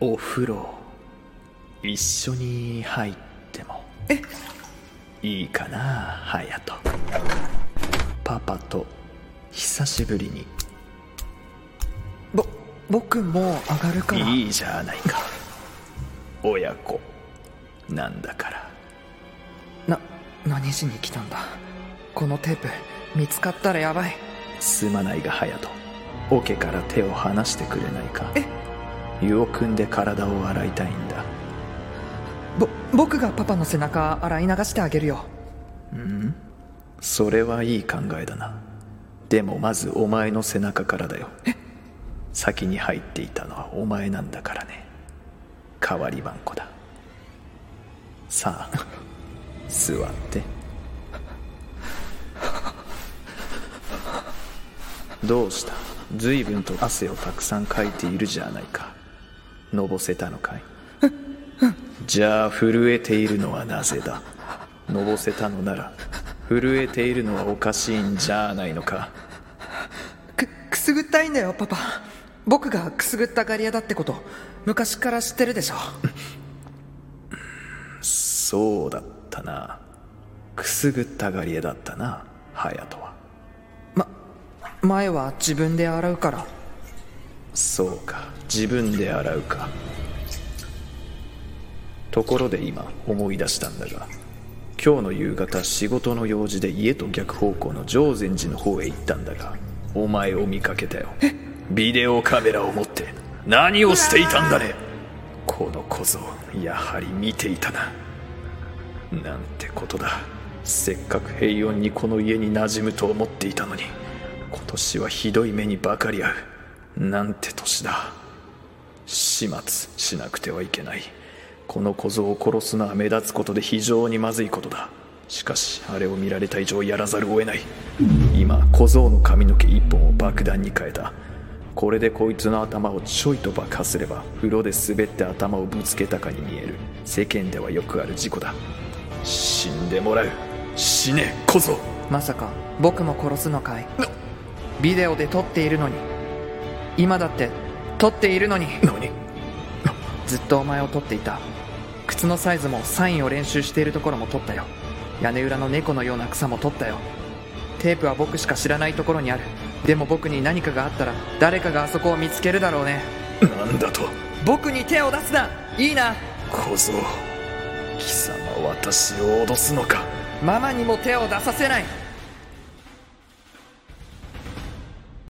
お風呂一緒に入ってもえ？いいかな隼人パパと久しぶりに。ぼ僕もう上がるから。いいじゃないか。親子。なんだから。な何しに来たんだ？このテープ見つかったらやばい。すまないが隼人桶から手を離してくれないか。え？湯を汲んで体を洗いたいんだ。ぼ僕がパパの背中洗い流してあげるよ。それはいい考えだな。でもまずお前の背中からだよ。先に入っていたのはお前なんだからね。代わり番子だ。さあ 座って。どうした？随分と汗をたくさんかいているじゃないかのぼせたのかい？じゃあ震えているのはなぜだ？のぼせたのなら震えているのはおかしいんじゃないのか？くくすぐったいんだよパパ。僕がくすぐったがり屋だってこと昔から知ってるでしょ。そうだったな。くすぐったがり屋だったな隼人は。ま前は自分で洗うからそうか。自分で洗うか。ところで今思い出したんだが今日の夕方仕事の用事で家と逆方向の常禅寺の方へ行ったんだがお前を見かけたよ。ビデオカメラを持って。何をしていたんだね。この小僧やはり見ていたな。なんてことだ。せっかく平穏にこの家に馴染むと思っていたのに今年はひどい目にばかり合うなんて年だ。始末しなくてはいけない。この小僧を殺すのは目立つことで非常にまずいことだ。しかしあれを見られた以上やらざるを得ない。今小僧の髪の毛一本を爆弾に変えた。これでこいつの頭をちょいと爆破すれば風呂で滑って頭をぶつけたかに見える。世間ではよくある事故だ。死んでもらう。死ね小僧。まさか僕も殺すのかい？ビデオで撮っているのに。今だって撮っているのに。何？ずっとお前を撮っていた。靴のサイズもサインを練習しているところも撮ったよ。屋根裏の猫のような草も撮ったよ。テープは僕しか知らないところにある。でも僕に何かがあったら誰かがあそこを見つけるだろうね。なんだと？僕に手を出すな！いいな！小僧貴様私を脅すのか？ママにも手を出させない